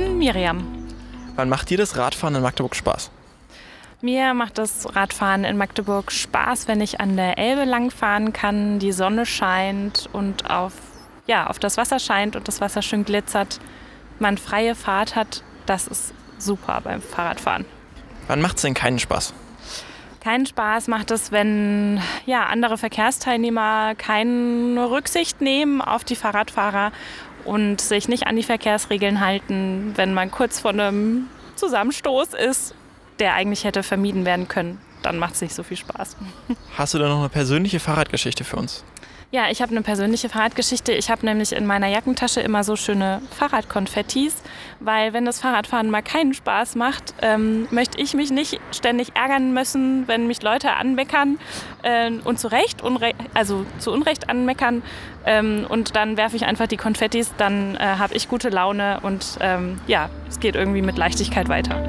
Miriam. Wann macht dir das Radfahren in Magdeburg Spaß? Mir macht das Radfahren in Magdeburg Spaß, wenn ich an der Elbe langfahren kann, die Sonne scheint und auf, ja, auf das Wasser scheint und das Wasser schön glitzert, man freie Fahrt hat. Das ist super beim Fahrradfahren. Wann macht es denn keinen Spaß? Keinen Spaß macht es, wenn ja, andere Verkehrsteilnehmer keine Rücksicht nehmen auf die Fahrradfahrer und sich nicht an die Verkehrsregeln halten, wenn man kurz vor einem Zusammenstoß ist der eigentlich hätte vermieden werden können, dann macht es nicht so viel Spaß. Hast du da noch eine persönliche Fahrradgeschichte für uns? Ja, ich habe eine persönliche Fahrradgeschichte. Ich habe nämlich in meiner Jackentasche immer so schöne Fahrradkonfettis, weil wenn das Fahrradfahren mal keinen Spaß macht, ähm, möchte ich mich nicht ständig ärgern müssen, wenn mich Leute anmeckern äh, und zu Recht, also zu Unrecht anmeckern. Ähm, und dann werfe ich einfach die Konfettis, dann äh, habe ich gute Laune und ähm, ja, es geht irgendwie mit Leichtigkeit weiter.